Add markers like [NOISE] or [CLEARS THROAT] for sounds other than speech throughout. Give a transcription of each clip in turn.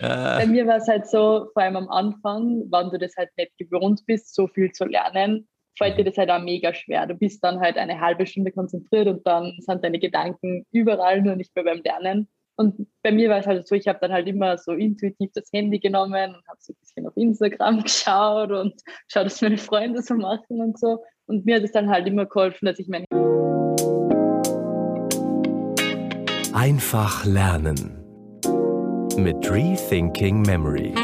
Bei mir war es halt so, vor allem am Anfang, wenn du das halt nicht gewohnt bist, so viel zu lernen, fällt dir das halt auch mega schwer. Du bist dann halt eine halbe Stunde konzentriert und dann sind deine Gedanken überall, nur nicht mehr beim Lernen. Und bei mir war es halt so, ich habe dann halt immer so intuitiv das Handy genommen und habe so ein bisschen auf Instagram [LAUGHS] geschaut und geschaut, was meine Freunde so machen und so. Und mir hat es dann halt immer geholfen, dass ich mein Einfach lernen mit Rethinking Memory.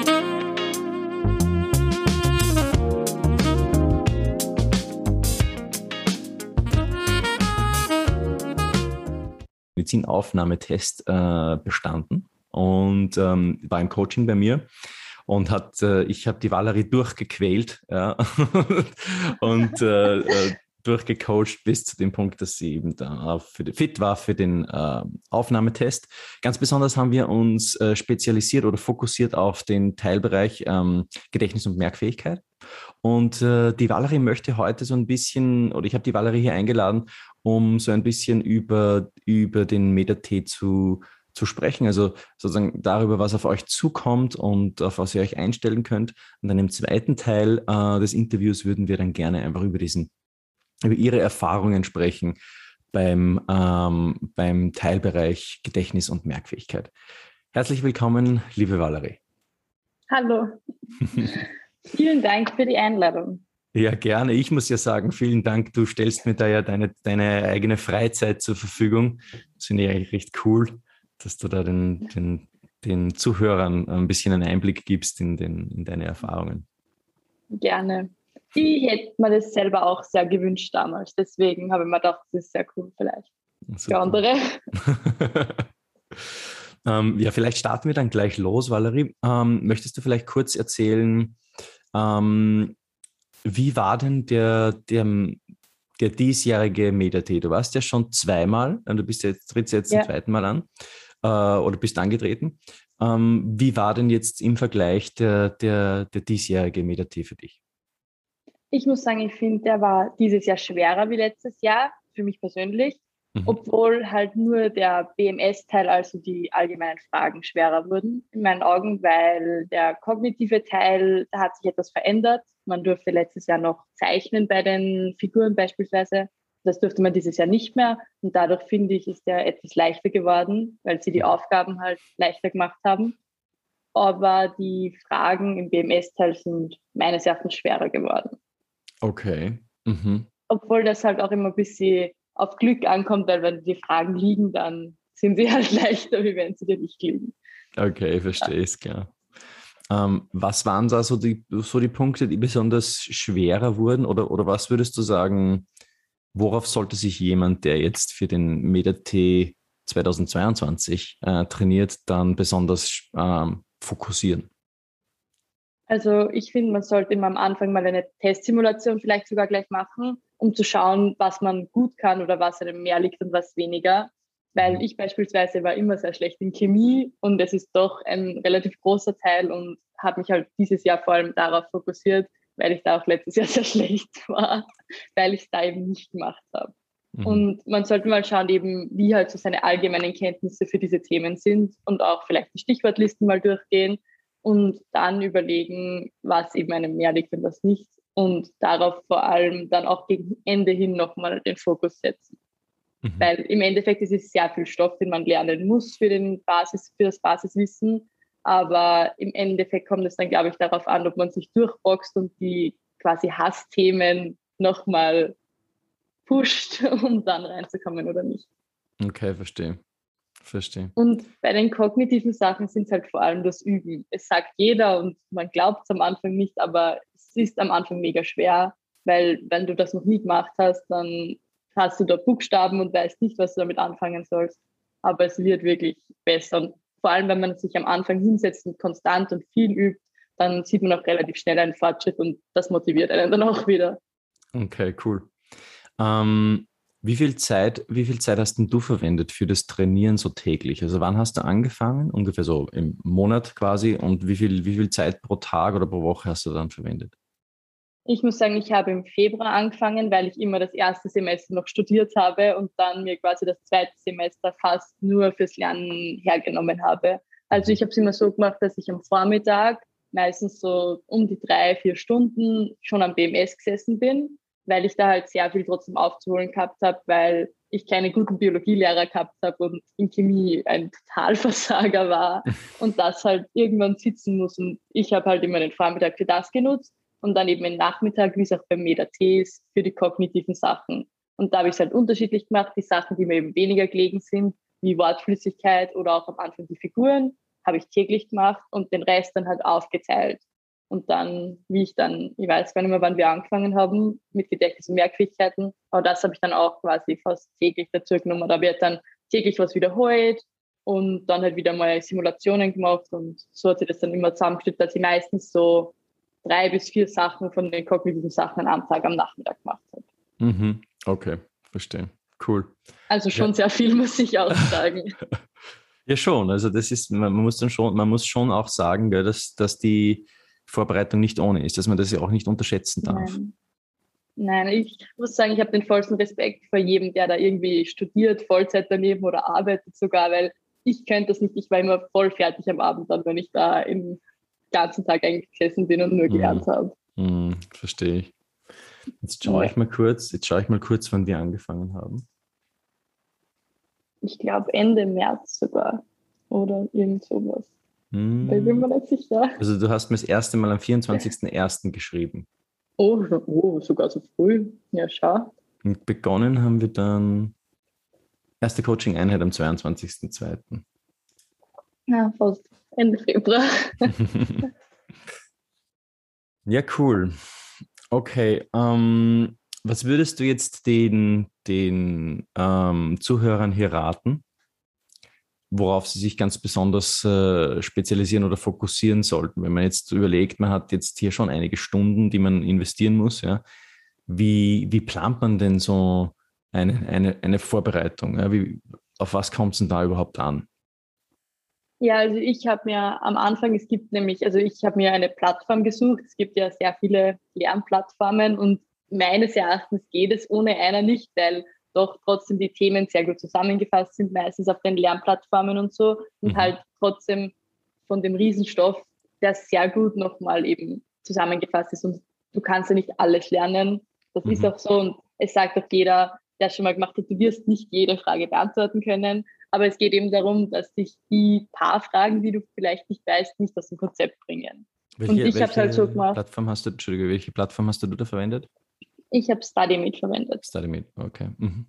Medizinaufnahmetest äh, bestanden und ähm, war im Coaching bei mir und hat, äh, ich habe die Valerie durchgequält ja, [LAUGHS] und äh, äh, durchgecoacht bis zu dem Punkt, dass sie eben da für, fit war für den äh, Aufnahmetest. Ganz besonders haben wir uns äh, spezialisiert oder fokussiert auf den Teilbereich ähm, Gedächtnis und Merkfähigkeit. Und äh, die Valerie möchte heute so ein bisschen, oder ich habe die Valerie hier eingeladen, um so ein bisschen über, über den MetaT zu, zu sprechen, also sozusagen darüber, was auf euch zukommt und auf was ihr euch einstellen könnt. Und dann im zweiten Teil äh, des Interviews würden wir dann gerne einfach über diesen, über ihre Erfahrungen sprechen beim, ähm, beim Teilbereich Gedächtnis und Merkfähigkeit. Herzlich willkommen, liebe Valerie. Hallo. [LAUGHS] Vielen Dank für die Einladung. Ja, gerne. Ich muss ja sagen, vielen Dank. Du stellst mir da ja deine, deine eigene Freizeit zur Verfügung. Das finde ich eigentlich recht cool, dass du da den, den, den Zuhörern ein bisschen einen Einblick gibst in, den, in deine Erfahrungen. Gerne. Ich hätte mir das selber auch sehr gewünscht damals. Deswegen habe ich mir gedacht, das ist sehr cool vielleicht. Super. Für andere. [LAUGHS] ähm, ja, vielleicht starten wir dann gleich los, Valerie. Ähm, möchtest du vielleicht kurz erzählen, ähm, wie war denn der, der, der diesjährige MetaT? Du warst ja schon zweimal, äh, du bist jetzt, trittst jetzt ja. zum zweiten Mal an äh, oder bist angetreten. Ähm, wie war denn jetzt im Vergleich der, der, der diesjährige MetaT für dich? Ich muss sagen, ich finde, der war dieses Jahr schwerer wie letztes Jahr, für mich persönlich. Mhm. Obwohl halt nur der BMS-Teil, also die allgemeinen Fragen, schwerer wurden in meinen Augen, weil der kognitive Teil, da hat sich etwas verändert. Man durfte letztes Jahr noch zeichnen bei den Figuren beispielsweise. Das durfte man dieses Jahr nicht mehr. Und dadurch finde ich, ist der etwas leichter geworden, weil sie die Aufgaben halt leichter gemacht haben. Aber die Fragen im BMS-Teil sind meines Erachtens schwerer geworden. Okay. Mhm. Obwohl das halt auch immer ein bisschen auf Glück ankommt, weil wenn die Fragen liegen, dann sind sie [LAUGHS] halt leichter, wie wenn sie dir nicht liegen. Okay, verstehe es, klar. Ähm, was waren da so die, so die Punkte, die besonders schwerer wurden? Oder, oder was würdest du sagen, worauf sollte sich jemand, der jetzt für den MetaT 2022 äh, trainiert, dann besonders ähm, fokussieren? Also ich finde, man sollte immer am Anfang mal eine Testsimulation vielleicht sogar gleich machen, um zu schauen, was man gut kann oder was einem mehr liegt und was weniger. Weil mhm. ich beispielsweise war immer sehr schlecht in Chemie und es ist doch ein relativ großer Teil und habe mich halt dieses Jahr vor allem darauf fokussiert, weil ich da auch letztes Jahr [LAUGHS] sehr schlecht war, weil ich es da eben nicht gemacht habe. Mhm. Und man sollte mal schauen, eben, wie halt so seine allgemeinen Kenntnisse für diese Themen sind und auch vielleicht die Stichwortlisten mal durchgehen und dann überlegen, was eben einem mehr liegt und was nicht und darauf vor allem dann auch gegen Ende hin nochmal den Fokus setzen. Mhm. Weil im Endeffekt ist es sehr viel Stoff, den man lernen muss für, den Basis, für das Basiswissen. Aber im Endeffekt kommt es dann, glaube ich, darauf an, ob man sich durchboxt und die quasi Hassthemen nochmal pusht, [LAUGHS] um dann reinzukommen oder nicht. Okay, verstehe. Verstehe. Und bei den kognitiven Sachen sind es halt vor allem das Üben. Es sagt jeder und man glaubt es am Anfang nicht, aber es ist am Anfang mega schwer, weil wenn du das noch nie gemacht hast, dann hast du da Buchstaben und weißt nicht, was du damit anfangen sollst. Aber es wird wirklich besser. Und vor allem, wenn man sich am Anfang hinsetzt und konstant und viel übt, dann sieht man auch relativ schnell einen Fortschritt und das motiviert einen dann auch wieder. Okay, cool. Ähm, wie viel Zeit, wie viel Zeit hast denn du verwendet für das Trainieren so täglich? Also wann hast du angefangen? Ungefähr so im Monat quasi. Und wie viel, wie viel Zeit pro Tag oder pro Woche hast du dann verwendet? Ich muss sagen, ich habe im Februar angefangen, weil ich immer das erste Semester noch studiert habe und dann mir quasi das zweite Semester fast nur fürs Lernen hergenommen habe. Also ich habe es immer so gemacht, dass ich am Vormittag meistens so um die drei, vier Stunden schon am BMS gesessen bin, weil ich da halt sehr viel trotzdem aufzuholen gehabt habe, weil ich keine guten Biologielehrer gehabt habe und in Chemie ein Totalversager war [LAUGHS] und das halt irgendwann sitzen muss. Und ich habe halt immer den Vormittag für das genutzt und dann eben den Nachmittag, wie es auch beim MEDA-T ist, für die kognitiven Sachen. Und da habe ich es halt unterschiedlich gemacht. Die Sachen, die mir eben weniger gelegen sind, wie Wortflüssigkeit oder auch am Anfang die Figuren, habe ich täglich gemacht und den Rest dann halt aufgeteilt. Und dann, wie ich dann, ich weiß gar nicht mehr, wann wir angefangen haben mit Gedächtnis- und Merkfähigkeiten, aber das habe ich dann auch quasi fast täglich dazu genommen. Da wird dann täglich was wiederholt und dann halt wieder mal Simulationen gemacht und so hat sich das dann immer zusammengestellt, dass ich meistens so drei bis vier Sachen von den kognitiven Sachen am Tag am Nachmittag gemacht habe. Mhm. Okay, verstehe. Cool. Also schon ja. sehr viel, [LAUGHS] muss ich auch sagen. [LAUGHS] ja, schon. Also das ist, man muss dann schon, man muss schon auch sagen, dass, dass die Vorbereitung nicht ohne ist, dass man das ja auch nicht unterschätzen darf. Nein. Nein, ich muss sagen, ich habe den vollsten Respekt vor jedem, der da irgendwie studiert, Vollzeit daneben oder arbeitet sogar, weil ich könnte das nicht. Ich war immer voll fertig am Abend dann, wenn ich da im ganzen Tag eigentlich gesessen bin und nur gelernt mm. habe. Mm, verstehe ich. Jetzt schaue ja. ich mal kurz, jetzt schaue ich mal kurz, wann wir angefangen haben. Ich glaube Ende März sogar. Oder irgend sowas. Hm. Da bin mir nicht sicher. Also du hast mir das erste Mal am 24.01. geschrieben. Oh, oh, sogar so früh. Ja, schau. Und begonnen haben wir dann erste Coaching-Einheit am 22.02. Ja, fast Ende Februar. [LAUGHS] ja, cool. Okay, ähm, was würdest du jetzt den, den ähm, Zuhörern hier raten, worauf sie sich ganz besonders äh, spezialisieren oder fokussieren sollten? Wenn man jetzt überlegt, man hat jetzt hier schon einige Stunden, die man investieren muss, ja, wie, wie plant man denn so eine, eine, eine Vorbereitung? Ja? Wie, auf was kommt es denn da überhaupt an? Ja, also ich habe mir am Anfang, es gibt nämlich, also ich habe mir eine Plattform gesucht. Es gibt ja sehr viele Lernplattformen und meines Erachtens geht es ohne einer nicht, weil doch trotzdem die Themen sehr gut zusammengefasst sind, meistens auf den Lernplattformen und so und mhm. halt trotzdem von dem Riesenstoff, der sehr gut nochmal eben zusammengefasst ist und du kannst ja nicht alles lernen. Das mhm. ist auch so und es sagt auch jeder, der schon mal gemacht hat, du wirst nicht jede Frage beantworten können, aber es geht eben darum, dass dich die paar Fragen, die du vielleicht nicht weißt, nicht aus dem Konzept bringen. Welche, und ich habe es halt so gemacht. Plattform hast du, Entschuldige, welche Plattform hast du da verwendet? Ich habe StudyMeet verwendet. StudyMeet, okay. Mhm.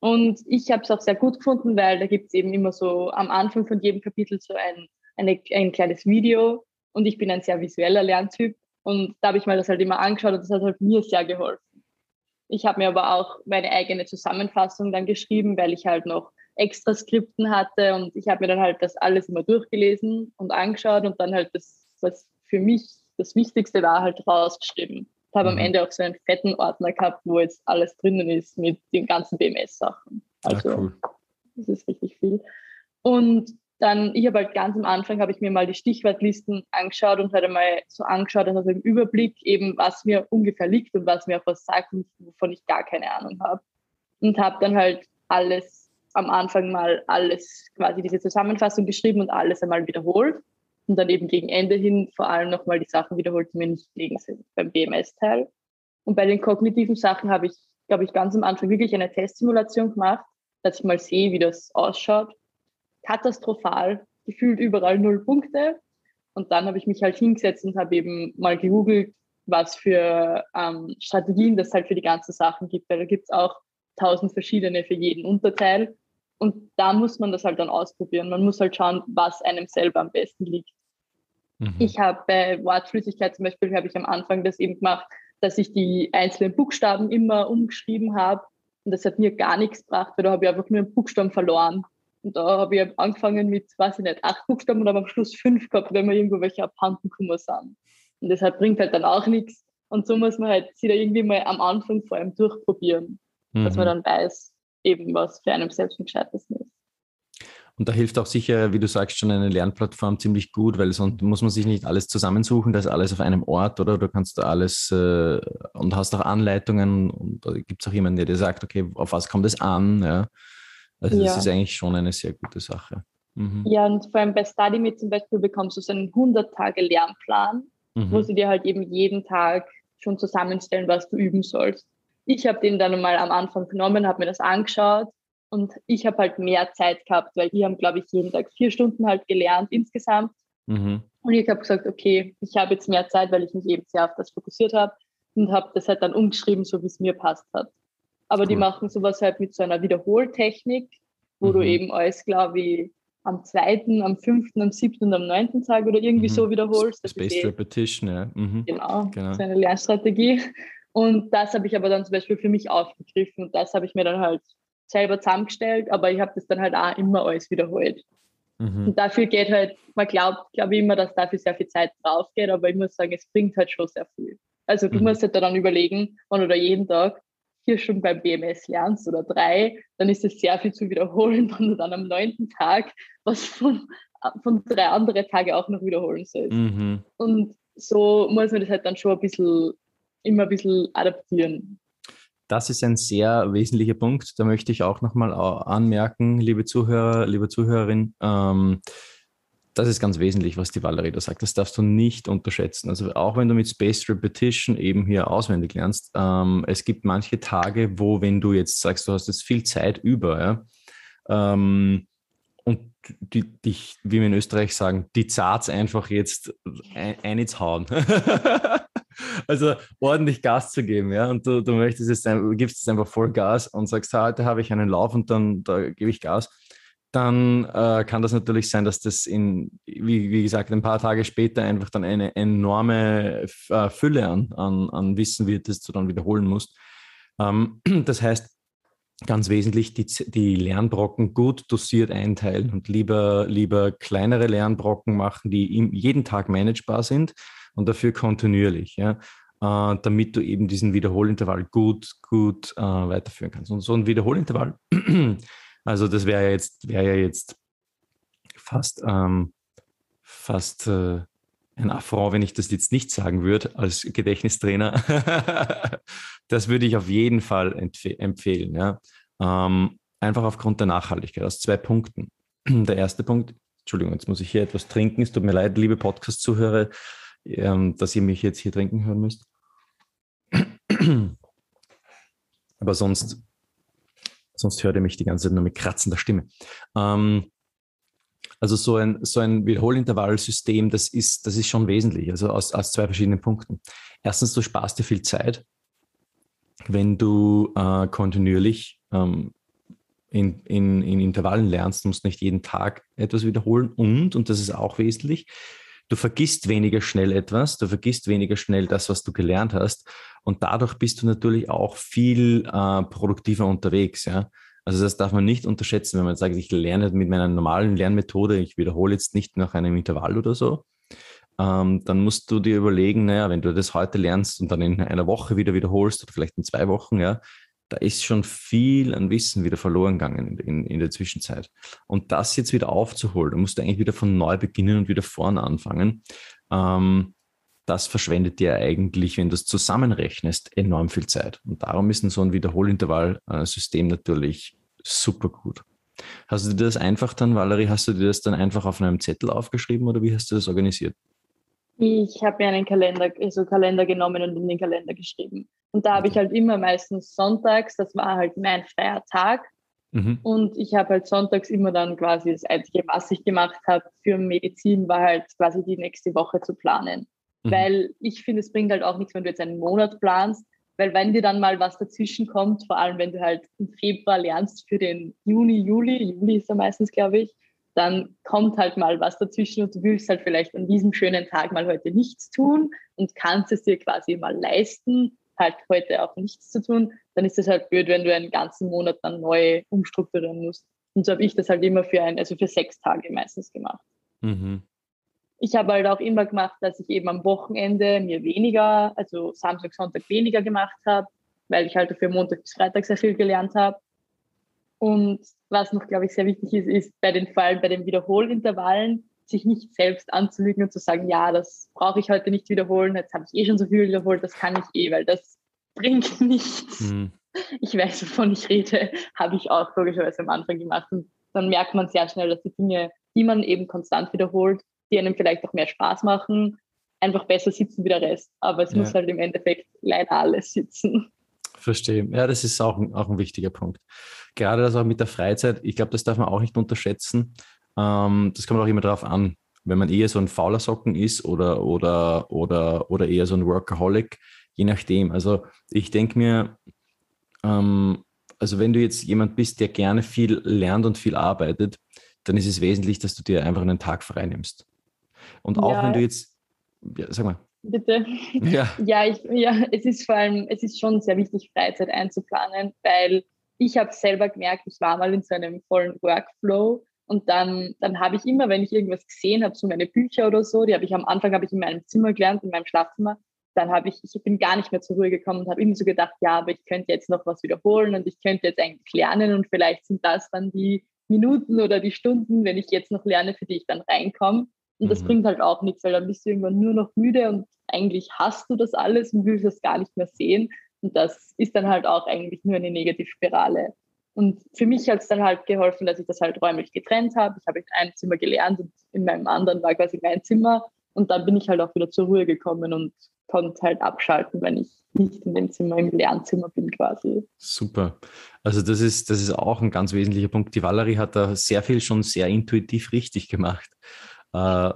Und ich habe es auch sehr gut gefunden, weil da gibt es eben immer so am Anfang von jedem Kapitel so ein, eine, ein kleines Video. Und ich bin ein sehr visueller Lerntyp. Und da habe ich mir das halt immer angeschaut und das hat halt mir sehr geholfen. Ich habe mir aber auch meine eigene Zusammenfassung dann geschrieben, weil ich halt noch extra Skripten hatte und ich habe mir dann halt das alles immer durchgelesen und angeschaut und dann halt das, was für mich das Wichtigste war, halt rausgeschrieben. Ich habe mhm. am Ende auch so einen fetten Ordner gehabt, wo jetzt alles drinnen ist mit den ganzen BMS-Sachen. Also ja, cool. das ist richtig viel. Und dann, ich habe halt ganz am Anfang, habe ich mir mal die Stichwortlisten angeschaut und halt einmal so angeschaut, also im Überblick eben, was mir ungefähr liegt und was mir auch was sagt, wovon ich gar keine Ahnung habe. Und habe dann halt alles am Anfang mal alles, quasi diese Zusammenfassung geschrieben und alles einmal wiederholt. Und dann eben gegen Ende hin vor allem nochmal die Sachen wiederholt, die mir nicht liegen sind beim BMS-Teil. Und bei den kognitiven Sachen habe ich, glaube ich, ganz am Anfang wirklich eine Testsimulation gemacht, dass ich mal sehe, wie das ausschaut. Katastrophal, gefühlt überall null Punkte. Und dann habe ich mich halt hingesetzt und habe eben mal gegoogelt, was für ähm, Strategien das halt für die ganzen Sachen gibt. Weil da gibt es auch tausend verschiedene für jeden Unterteil. Und da muss man das halt dann ausprobieren. Man muss halt schauen, was einem selber am besten liegt. Mhm. Ich habe bei Wortflüssigkeit zum Beispiel, habe ich am Anfang das eben gemacht, dass ich die einzelnen Buchstaben immer umgeschrieben habe. Und das hat mir gar nichts gebracht, weil da habe ich einfach nur einen Buchstaben verloren. Und da habe ich angefangen mit, weiß ich nicht, acht Buchstaben und habe am Schluss fünf gehabt, wenn man irgendwo welche abhanden kommen sind. Und deshalb bringt halt dann auch nichts. Und so muss man halt sich da irgendwie mal am Anfang vor allem durchprobieren, mhm. dass man mhm. dann weiß, eben was für einen selbst am gescheitesten ist. Und da hilft auch sicher, wie du sagst, schon eine Lernplattform ziemlich gut, weil sonst muss man sich nicht alles zusammensuchen, das ist alles auf einem Ort, oder? Du kannst da alles äh, und hast auch Anleitungen und da gibt es auch jemanden, der dir sagt, okay, auf was kommt es an? Ja? Also das ja. ist eigentlich schon eine sehr gute Sache. Mhm. Ja, und vor allem bei StudyMe zum Beispiel bekommst du so einen 100-Tage-Lernplan, mhm. wo sie dir halt eben jeden Tag schon zusammenstellen, was du üben sollst. Ich habe den dann mal am Anfang genommen, habe mir das angeschaut und ich habe halt mehr Zeit gehabt, weil die haben, glaube ich, jeden Tag vier Stunden halt gelernt insgesamt. Mhm. Und ich habe gesagt, okay, ich habe jetzt mehr Zeit, weil ich mich eben sehr auf das fokussiert habe und habe das halt dann umgeschrieben, so wie es mir passt hat. Aber cool. die machen sowas halt mit so einer Wiederholtechnik, wo mhm. du eben alles, glaube ich, am zweiten, am fünften, am siebten und am neunten Tag oder irgendwie mhm. so wiederholst. Das Spaced eh, Repetition, ja. Mhm. Genau, genau, so eine Lernstrategie. Und das habe ich aber dann zum Beispiel für mich aufgegriffen und das habe ich mir dann halt selber zusammengestellt, aber ich habe das dann halt auch immer alles wiederholt. Mhm. Und dafür geht halt, man glaubt, glaube ich immer, dass dafür sehr viel Zeit drauf geht, aber ich muss sagen, es bringt halt schon sehr viel. Also du mhm. musst halt dann überlegen, wann oder jeden Tag vier Stunden beim BMS lernst oder drei, dann ist es sehr viel zu wiederholen, [LAUGHS] wenn du dann am neunten Tag was von, von drei anderen Tagen auch noch wiederholen sollst. Mhm. Und so muss man das halt dann schon ein bisschen, immer ein bisschen adaptieren. Das ist ein sehr wesentlicher Punkt. Da möchte ich auch nochmal anmerken, liebe Zuhörer, liebe Zuhörerin, ähm, das ist ganz wesentlich, was die Valerie da sagt. Das darfst du nicht unterschätzen. Also auch wenn du mit Spaced Repetition eben hier auswendig lernst, ähm, es gibt manche Tage, wo, wenn du jetzt sagst, du hast jetzt viel Zeit über, ja, ähm, und die, dich, wie wir in Österreich sagen, die Zarts einfach jetzt ein, ein ins Hauen. [LAUGHS] also ordentlich Gas zu geben, ja. Und du, du möchtest du gibst jetzt einfach voll Gas und sagst, heute habe ich einen Lauf und dann da gebe ich Gas. Dann äh, kann das natürlich sein, dass das in, wie, wie gesagt, ein paar Tage später einfach dann eine enorme äh, Fülle an, an, an Wissen wird, das du dann wiederholen musst. Ähm, [CLEARS THROAT] das heißt, ganz wesentlich die, die Lernbrocken gut dosiert einteilen und lieber, lieber kleinere Lernbrocken machen, die jeden Tag managebar sind und dafür kontinuierlich, ja, äh, damit du eben diesen Wiederholintervall gut, gut äh, weiterführen kannst. Und so ein Wiederholintervall, [CLEARS THROAT] also das wäre ja jetzt, wäre ja jetzt fast, ähm, fast äh, ein Affront, wenn ich das jetzt nicht sagen würde als Gedächtnistrainer. [LAUGHS] das würde ich auf jeden Fall empfehlen. Ja. Ähm, einfach aufgrund der Nachhaltigkeit aus zwei Punkten. [CLEARS THROAT] Der erste Punkt, Entschuldigung, jetzt muss ich hier etwas trinken. Es tut mir leid, liebe Podcast-Zuhörer, ähm, dass ihr mich jetzt hier trinken hören müsst. [CLEARS THROAT] Aber sonst, sonst hört ihr mich die ganze Zeit nur mit kratzender Stimme. Ähm, also so ein, so ein Wiederholintervallsystem, das ist, das ist schon wesentlich, also aus, aus zwei verschiedenen Punkten. Erstens, du sparst dir viel Zeit, wenn du äh, kontinuierlich ähm, in, in, in Intervallen lernst, musst nicht jeden Tag etwas wiederholen und, und das ist auch wesentlich, du vergisst weniger schnell etwas, du vergisst weniger schnell das, was du gelernt hast und dadurch bist du natürlich auch viel äh, produktiver unterwegs, ja. Also das darf man nicht unterschätzen, wenn man sagt, ich lerne mit meiner normalen Lernmethode, ich wiederhole jetzt nicht nach einem Intervall oder so, ähm, dann musst du dir überlegen, naja, wenn du das heute lernst und dann in einer Woche wieder wiederholst oder vielleicht in zwei Wochen, ja, da ist schon viel an Wissen wieder verloren gegangen in, in, in, der Zwischenzeit. Und das jetzt wieder aufzuholen, da musst du eigentlich wieder von neu beginnen und wieder vorne anfangen. Ähm, das verschwendet dir eigentlich, wenn du es zusammenrechnest, enorm viel Zeit. Und darum ist so ein Wiederholintervallsystem natürlich super gut. Hast du dir das einfach dann, Valerie, hast du dir das dann einfach auf einem Zettel aufgeschrieben oder wie hast du das organisiert? Ich habe mir einen Kalender, also Kalender genommen und in den Kalender geschrieben. Und da habe ich halt immer meistens sonntags, das war halt mein freier Tag. Mhm. Und ich habe halt sonntags immer dann quasi das Einzige, was ich gemacht habe für Medizin, war halt quasi die nächste Woche zu planen. Mhm. Weil ich finde, es bringt halt auch nichts, wenn du jetzt einen Monat planst, weil wenn dir dann mal was dazwischen kommt, vor allem wenn du halt im Februar lernst für den Juni, Juli, Juli ist ja meistens, glaube ich, dann kommt halt mal was dazwischen und du willst halt vielleicht an diesem schönen Tag mal heute nichts tun und kannst es dir quasi mal leisten, halt heute auch nichts zu tun, dann ist es halt blöd, wenn du einen ganzen Monat dann neu umstrukturieren musst. Und so habe ich das halt immer für ein, also für sechs Tage meistens gemacht. Mhm ich habe halt auch immer gemacht, dass ich eben am Wochenende mir weniger, also Samstag, Sonntag weniger gemacht habe, weil ich halt dafür Montag bis Freitag sehr viel gelernt habe. Und was noch, glaube ich, sehr wichtig ist, ist bei den Fallen, bei den Wiederholintervallen, sich nicht selbst anzulügen und zu sagen, ja, das brauche ich heute nicht wiederholen, jetzt habe ich eh schon so viel wiederholt, das kann ich eh, weil das bringt [LAUGHS] nichts. Mhm. Ich weiß, wovon ich rede, [LAUGHS] habe ich auch logischerweise am Anfang gemacht. Und dann merkt man sehr schnell, dass die Dinge die man eben konstant wiederholt, die einem vielleicht auch mehr Spaß machen, einfach besser sitzen wie der Rest. Aber es ja. muss halt im Endeffekt leider alles sitzen. Verstehe. Ja, das ist auch ein, auch ein wichtiger Punkt. Gerade das auch mit der Freizeit, ich glaube, das darf man auch nicht unterschätzen. Ähm, das kommt auch immer darauf an, wenn man eher so ein fauler Socken ist oder, oder, oder, oder eher so ein Workaholic, je nachdem. Also ich denke mir, ähm, also wenn du jetzt jemand bist, der gerne viel lernt und viel arbeitet, dann ist es wesentlich, dass du dir einfach einen Tag frei nimmst. Und auch ja. wenn du jetzt, ja, sag mal. Bitte. Ja. [LAUGHS] Ja, ich, ja, es ist vor allem, es ist schon sehr wichtig, Freizeit einzuplanen, weil ich habe selber gemerkt, ich war mal in so einem vollen Workflow und dann, dann habe ich immer, wenn ich irgendwas gesehen habe, so meine Bücher oder so, die habe ich am Anfang habe ich in meinem Zimmer gelernt, in meinem Schlafzimmer, dann habe ich, ich bin gar nicht mehr zur Ruhe gekommen und habe immer so gedacht, ja, aber ich könnte jetzt noch was wiederholen und ich könnte jetzt eigentlich lernen und vielleicht sind das dann die Minuten oder die Stunden, wenn ich jetzt noch lerne, für die ich dann reinkomme. Und das mhm. bringt halt auch nichts, weil dann bist du irgendwann nur noch müde und eigentlich hast du das alles und willst das gar nicht mehr sehen. Und das ist dann halt auch eigentlich nur eine Negativspirale. Und für mich hat es dann halt geholfen, dass ich das halt räumlich getrennt habe. Ich habe in einem Zimmer gelernt und in meinem anderen war quasi mein Zimmer. Und dann bin ich halt auch wieder zur Ruhe gekommen und konnte halt abschalten, wenn ich nicht in dem Zimmer, im Lernzimmer bin quasi. Super. Also das ist, das ist auch ein ganz wesentlicher Punkt. Die Valerie hat da sehr viel schon sehr intuitiv richtig gemacht. Äh, [LAUGHS]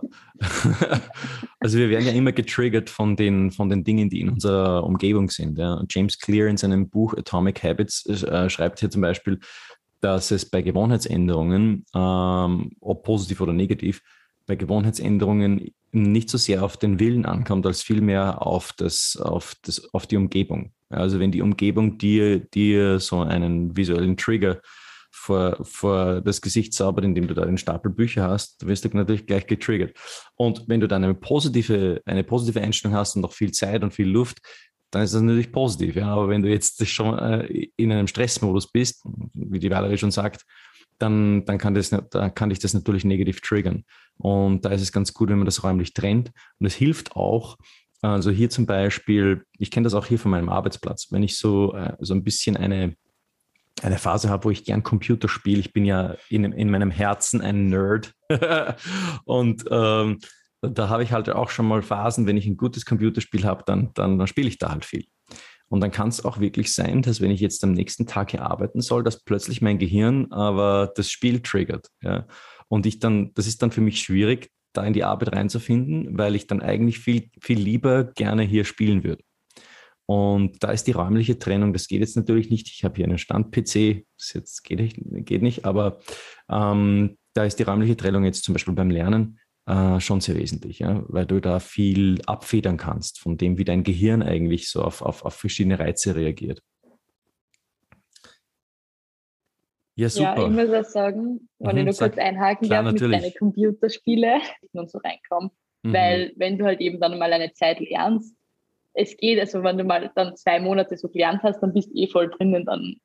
also wir werden ja immer getriggert von den, von den Dingen, die in unserer Umgebung sind. James Clear in seinem Buch Atomic Habits äh, schreibt hier zum Beispiel, dass es bei Gewohnheitsänderungen, ähm, ob positiv oder negativ, bei Gewohnheitsänderungen nicht so sehr auf den Willen ankommt, als vielmehr auf, das, auf, das, auf die Umgebung. Also wenn die Umgebung dir, dir so einen visuellen Trigger vor, vor das Gesicht zaubert, indem du da einen Stapel Bücher hast, wirst du natürlich gleich getriggert. Und wenn du dann eine positive, eine positive Einstellung hast und noch viel Zeit und viel Luft, dann ist das natürlich positiv. Ja? Aber wenn du jetzt schon äh, in einem Stressmodus bist, wie die Valerie schon sagt, dann, dann, kann das, dann kann dich das natürlich negativ triggern. Und da ist es ganz gut, wenn man das räumlich trennt. Und es hilft auch, also hier zum Beispiel, ich kenne das auch hier von meinem Arbeitsplatz, wenn ich so, äh, so ein bisschen eine, eine Phase habe, wo ich gern Computer spiele. Ich bin ja in, in meinem Herzen ein Nerd. [LAUGHS] und ähm, da habe ich halt auch schon mal Phasen, wenn ich ein gutes Computerspiel habe, dann, dann, dann spiele ich da halt viel. Und dann kann es auch wirklich sein, dass wenn ich jetzt am nächsten Tag hier arbeiten soll, dass plötzlich mein Gehirn aber das Spiel triggert. Ja. Und ich dann, das ist dann für mich schwierig, da in die Arbeit reinzufinden, weil ich dann eigentlich viel, viel lieber gerne hier spielen würde. Und da ist die räumliche Trennung, das geht jetzt natürlich nicht. Ich habe hier einen Stand-PC, das jetzt geht nicht, geht nicht aber ähm, da ist die räumliche Trennung jetzt zum Beispiel beim Lernen äh, schon sehr wesentlich, ja, weil du da viel abfedern kannst von dem, wie dein Gehirn eigentlich so auf, auf, auf verschiedene Reize reagiert. Ja, super. Ja, ich muss auch sagen, wenn mhm, ich nur kurz einhaken klar, darf mit deinen Computerspiele [LAUGHS] und so reinkommen. Mhm. Weil wenn du halt eben dann mal eine Zeit lernst, es geht, also wenn du mal dann zwei Monate so gelernt hast, dann bist du eh voll drinnen, dann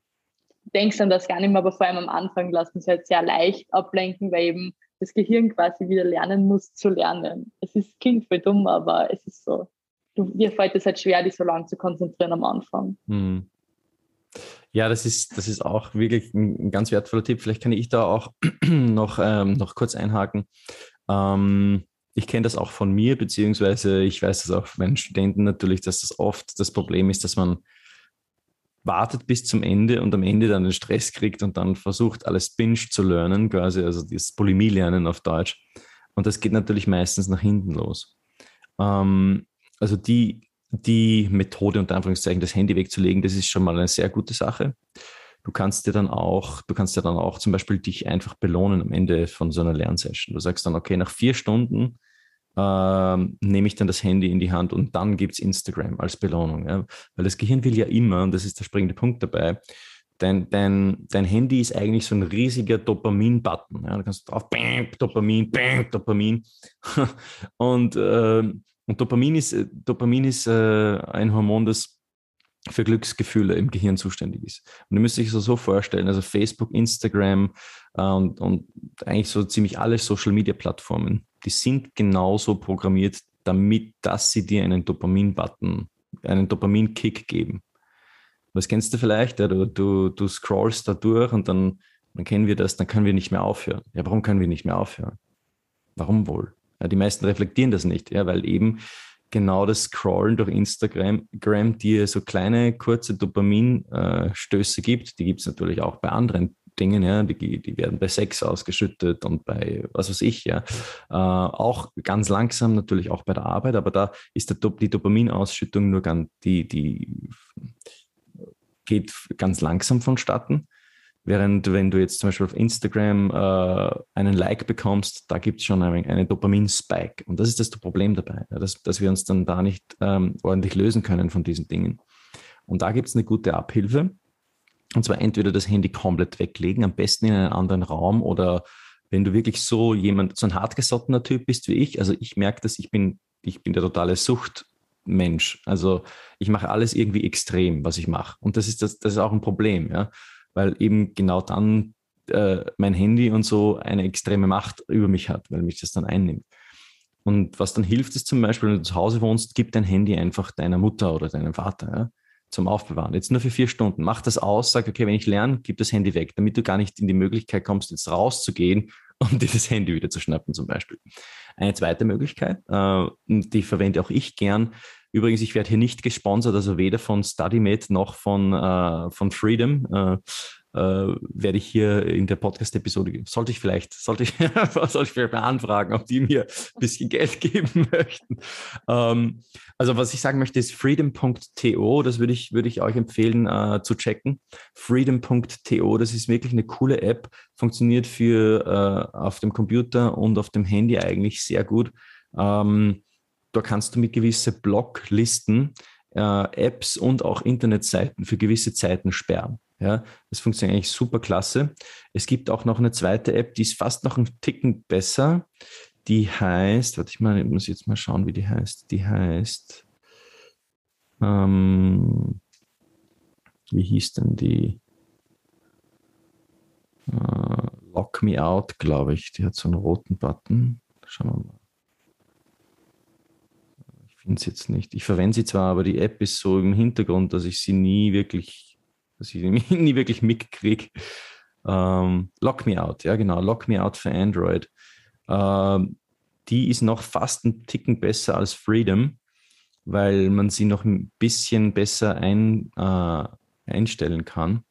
denkst du an das gar nicht mehr, aber vor allem am Anfang lassen sie halt sehr leicht ablenken, weil eben das Gehirn quasi wieder lernen muss zu lernen. Es ist, klingt voll dumm, aber es ist so. Du, dir fällt es halt schwer, dich so lange zu konzentrieren am Anfang. Mhm. Ja, das ist, das ist auch wirklich ein, ganz wertvoller Tipp. Vielleicht kann ich da auch [CLEARS THROAT] noch, ähm, noch kurz einhaken. Ähm, ich kenne das auch von mir, beziehungsweise ich weiß das auch von meinen Studenten natürlich, dass das oft das Problem ist, dass man wartet bis zum Ende und am Ende dann den Stress kriegt und dann versucht, alles binge zu lernen, quasi, also das Bulimie-Lernen auf Deutsch. Und das geht natürlich meistens nach hinten los. Ähm, also die, die Methode, unter Anführungszeichen, das Handy wegzulegen, das ist schon mal eine sehr gute Sache. Du kannst dir dann auch, du kannst dir dann auch zum Beispiel dich einfach belohnen am Ende von so einer Lernsession. Du sagst dann, okay, nach vier Stunden ähm, nehme ich dann das Handy in die Hand und dann gibt es Instagram als Belohnung. Ja? Weil das Gehirn will ja immer, und das ist der springende Punkt dabei, dein, dein, dein Handy ist eigentlich so ein riesiger Dopamin-Button. Ja? Da kannst du drauf, bam, Dopamin, bam, Dopamin. [LAUGHS] und, äh, und Dopamin ist, Dopamin ist äh, ein Hormon, das für Glücksgefühle im Gehirn zuständig ist. Und du müsst dich so, so vorstellen, also Facebook, Instagram äh, und, und eigentlich so ziemlich alle Social-Media-Plattformen, die sind genauso programmiert, damit, dass sie dir einen Dopamin-Button, einen Dopamin-Kick geben. Was kennst du vielleicht? Ja, du, du, du scrollst da durch und dann dann kennen wir das, dann können wir nicht mehr aufhören. Ja, warum können wir nicht mehr aufhören? Warum wohl? Ja, die meisten reflektieren das nicht, ja, weil eben genau das Scrollen durch Instagram dir so kleine, kurze Dopaminstöße gibt. Die gibt es natürlich auch bei anderen Dingen, ja, die, die werden bei Sex ausgeschüttet und bei was weiß ich, ja. Äh, auch ganz langsam natürlich auch bei der Arbeit, aber da ist der, die Dopaminausschüttung nur ganz, die, die geht ganz langsam vonstatten. Während wenn du jetzt zum Beispiel auf Instagram äh, einen Like bekommst, da gibt es schon einen, einen Dopamin-Spike. Und das ist das Problem dabei, ja, dass, dass wir uns dann da nicht ähm, ordentlich lösen können von diesen Dingen. Und da gibt es eine gute Abhilfe. Und zwar entweder das Handy komplett weglegen, am besten in einen anderen Raum oder wenn du wirklich so jemand, so ein hartgesottener Typ bist wie ich, also ich merke, dass ich bin, ich bin der totale Suchtmensch. Also ich mache alles irgendwie extrem, was ich mache. Und das ist, das, das ist auch ein Problem, ja weil eben genau dann äh, mein Handy und so eine extreme Macht über mich hat, weil mich das dann einnimmt. Und was dann hilft, ist zum Beispiel, wenn du zu Hause wohnst, gib dein Handy einfach deiner Mutter oder deinem Vater ja, zum Aufbewahren. Jetzt nur für vier Stunden. Mach das aus, sag, okay, wenn ich lerne, gib das Handy weg, damit du gar nicht in die Möglichkeit kommst, jetzt rauszugehen [LAUGHS] um dir das Handy wieder zu schnappen zum Beispiel. Eine zweite Möglichkeit, äh, die verwende auch ich gern, Übrigens, ich werde hier nicht gesponsert, also weder von StudyMate noch von, äh, von Freedom. Äh, äh, werde ich hier in der Podcast-Episode, sollte ich vielleicht, sollte ich, [LAUGHS] sollte ich vielleicht mal anfragen, ob die mir ein bisschen Geld [LAUGHS] geben möchten. Ähm, also was ich sagen möchte, ist freedom.to, das würde ich, würde ich euch empfehlen äh, zu checken. Freedom.to, das ist wirklich eine coole App, funktioniert für äh, auf dem Computer und auf dem Handy eigentlich sehr gut. Ähm, da kannst du mit gewissen Blocklisten äh, Apps und auch Internetseiten für gewisse Zeiten sperren. Ja, das funktioniert eigentlich super klasse. Es gibt auch noch eine zweite App, die ist fast noch ein Ticken besser. Die heißt, warte ich mal, ich muss jetzt mal schauen, wie die heißt. Die heißt, ähm, wie hieß denn die? Äh, Lock Me Out, glaube ich. Die hat so einen roten Button. Schauen wir mal finde es jetzt nicht. Ich verwende sie zwar, aber die App ist so im Hintergrund, dass ich sie nie wirklich, dass ich sie [LAUGHS] nie wirklich mitkriege. Ähm, Lock Me Out, ja genau, Lock Me Out für Android. Ähm, die ist noch fast ein Ticken besser als Freedom, weil man sie noch ein bisschen besser ein, äh, einstellen kann.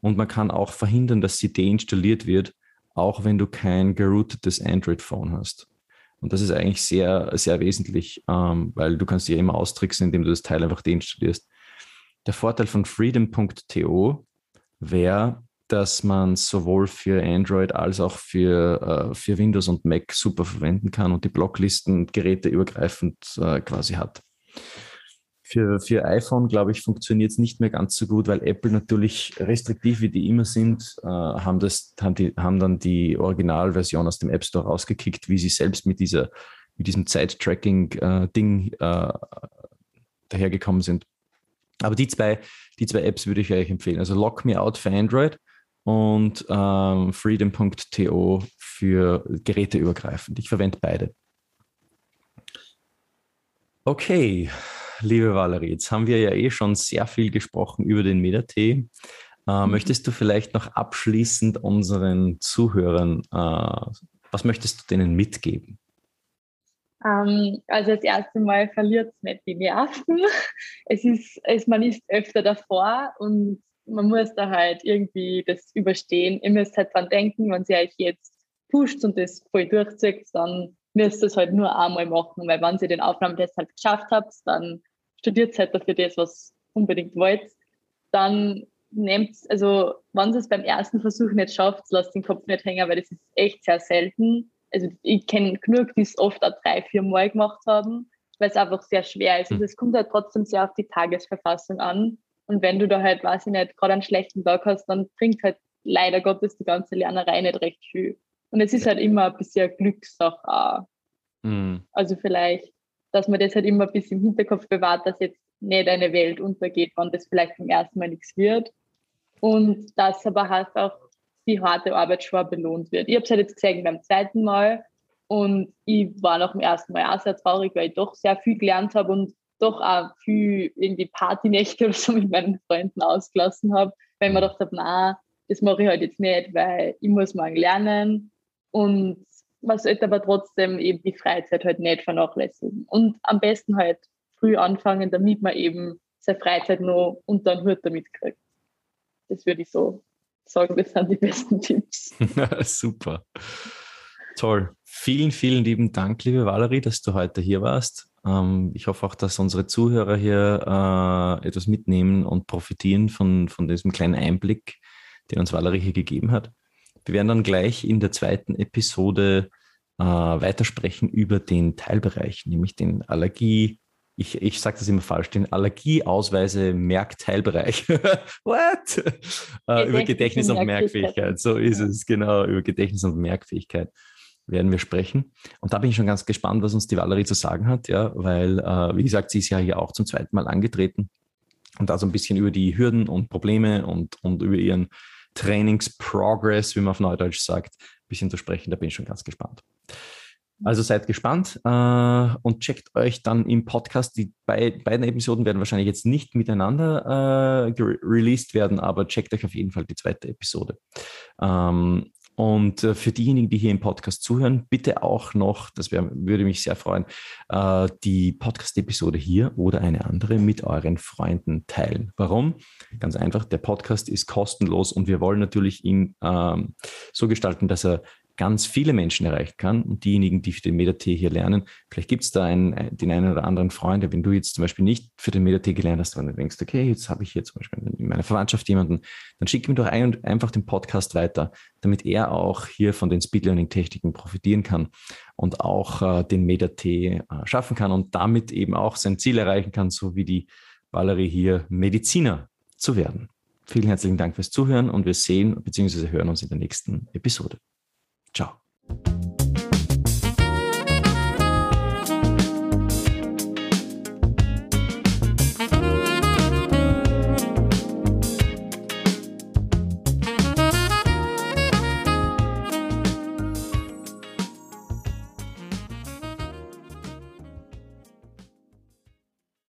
Und man kann auch verhindern, dass sie deinstalliert wird, auch wenn du kein geroutetes Android-Phone hast. Und das ist eigentlich sehr, sehr wesentlich, ähm, weil du kannst dir immer austricksen, indem du das Teil einfach deinstallierst. Der Vorteil von freedom.to wäre, dass man sowohl für Android als auch für, äh, für Windows und Mac super verwenden kann und die Blocklisten geräteübergreifend äh, quasi hat. Für, für iPhone, glaube ich, funktioniert es nicht mehr ganz so gut, weil Apple natürlich restriktiv, wie die immer sind, äh, haben, das, haben, die, haben dann die Originalversion aus dem App Store rausgekickt, wie sie selbst mit, dieser, mit diesem Zeit-Tracking-Ding äh, äh, dahergekommen sind. Aber die zwei, die zwei Apps würde ich euch empfehlen. Also Lock Me Out für Android und ähm, freedom.to für Geräteübergreifend. Ich verwende beide. Okay, liebe Valerie, jetzt haben wir ja eh schon sehr viel gesprochen über den Medatee. Äh, mhm. Möchtest du vielleicht noch abschließend unseren Zuhörern, äh, was möchtest du denen mitgeben? Ähm, also das erste Mal verliert es nicht die Nerven. [LAUGHS] Es ist, es, man ist öfter davor und man muss da halt irgendwie das überstehen. Ihr müsst halt dran denken, wenn sie euch jetzt pusht und das voll durchzieht, dann müsst ihr es halt nur einmal machen, weil wenn ihr den Aufnahmetest halt geschafft habt, dann studiert halt dafür das, was unbedingt wollt, dann nehmt, also wenn ihr es beim ersten Versuch nicht schafft, lasst den Kopf nicht hängen, weil das ist echt sehr selten. Also ich kenne genug, die es oft auch drei, vier Mal gemacht haben, weil es einfach sehr schwer ist. Also es kommt halt trotzdem sehr auf die Tagesverfassung an. Und wenn du da halt, weiß ich nicht, gerade einen schlechten Tag hast, dann bringt halt leider Gottes die ganze Lernerei nicht recht viel. Und es ist halt immer ein bisschen Glückssache auch. Mhm. Also vielleicht dass man das halt immer ein bisschen im Hinterkopf bewahrt, dass jetzt nicht eine Welt untergeht, wenn das vielleicht beim ersten Mal nichts wird. Und dass aber halt auch die harte Arbeit schon belohnt wird. Ich habe es halt jetzt gesehen beim zweiten Mal und ich war nach dem ersten Mal auch sehr traurig, weil ich doch sehr viel gelernt habe und doch auch viel irgendwie Partynächte oder so mit meinen Freunden ausgelassen habe, weil ich mir gedacht habe, na, das mache ich halt jetzt nicht, weil ich muss morgen lernen und man sollte aber trotzdem eben die Freizeit halt nicht vernachlässigen. Und am besten halt früh anfangen, damit man eben seine Freizeit noch unter den Hut damit kriegt. Das würde ich so sagen, das sind die besten Tipps. [LAUGHS] Super. Toll. Vielen, vielen lieben Dank, liebe Valerie, dass du heute hier warst. Ähm, ich hoffe auch, dass unsere Zuhörer hier äh, etwas mitnehmen und profitieren von, von diesem kleinen Einblick, den uns Valerie hier gegeben hat. Wir werden dann gleich in der zweiten Episode äh, weitersprechen über den Teilbereich, nämlich den Allergie, ich, ich sage das immer falsch, den Allergieausweise Merkteilbereich. [LAUGHS] What? äh, über Gedächtnis und Merkfähigkeit. So ist es, genau, über Gedächtnis und Merkfähigkeit werden wir sprechen. Und da bin ich schon ganz gespannt, was uns die Valerie zu sagen hat, ja, weil, äh, wie gesagt, sie ist ja hier auch zum zweiten Mal angetreten und da so ein bisschen über die Hürden und Probleme und, und über ihren Trainingsprogress, wie man auf Neudeutsch sagt, ein bisschen zu sprechen. Da bin ich schon ganz gespannt. Also seid gespannt äh, und checkt euch dann im Podcast. Die bei, beiden Episoden werden wahrscheinlich jetzt nicht miteinander äh, released werden, aber checkt euch auf jeden Fall die zweite Episode. Ähm, und äh, für diejenigen, die hier im Podcast zuhören, bitte auch noch, das wär, würde mich sehr freuen, äh, die Podcast-Episode hier oder eine andere mit euren Freunden teilen. Warum? Ganz einfach, der Podcast ist kostenlos und wir wollen natürlich ihn ähm, so gestalten, dass er ganz viele Menschen erreichen kann und diejenigen, die für den MetaT hier lernen, vielleicht gibt es da einen, äh, den einen oder anderen Freund, wenn du jetzt zum Beispiel nicht für den MetaT gelernt hast, wenn du denkst, okay, jetzt habe ich hier zum Beispiel in meiner Verwandtschaft jemanden, dann schick mir doch ein und einfach den Podcast weiter, damit er auch hier von den Speed Learning Techniken profitieren kann und auch äh, den MetaT äh, schaffen kann und damit eben auch sein Ziel erreichen kann, so wie die Valerie hier Mediziner zu werden. Vielen herzlichen Dank fürs Zuhören und wir sehen bzw. hören uns in der nächsten Episode. Ciao.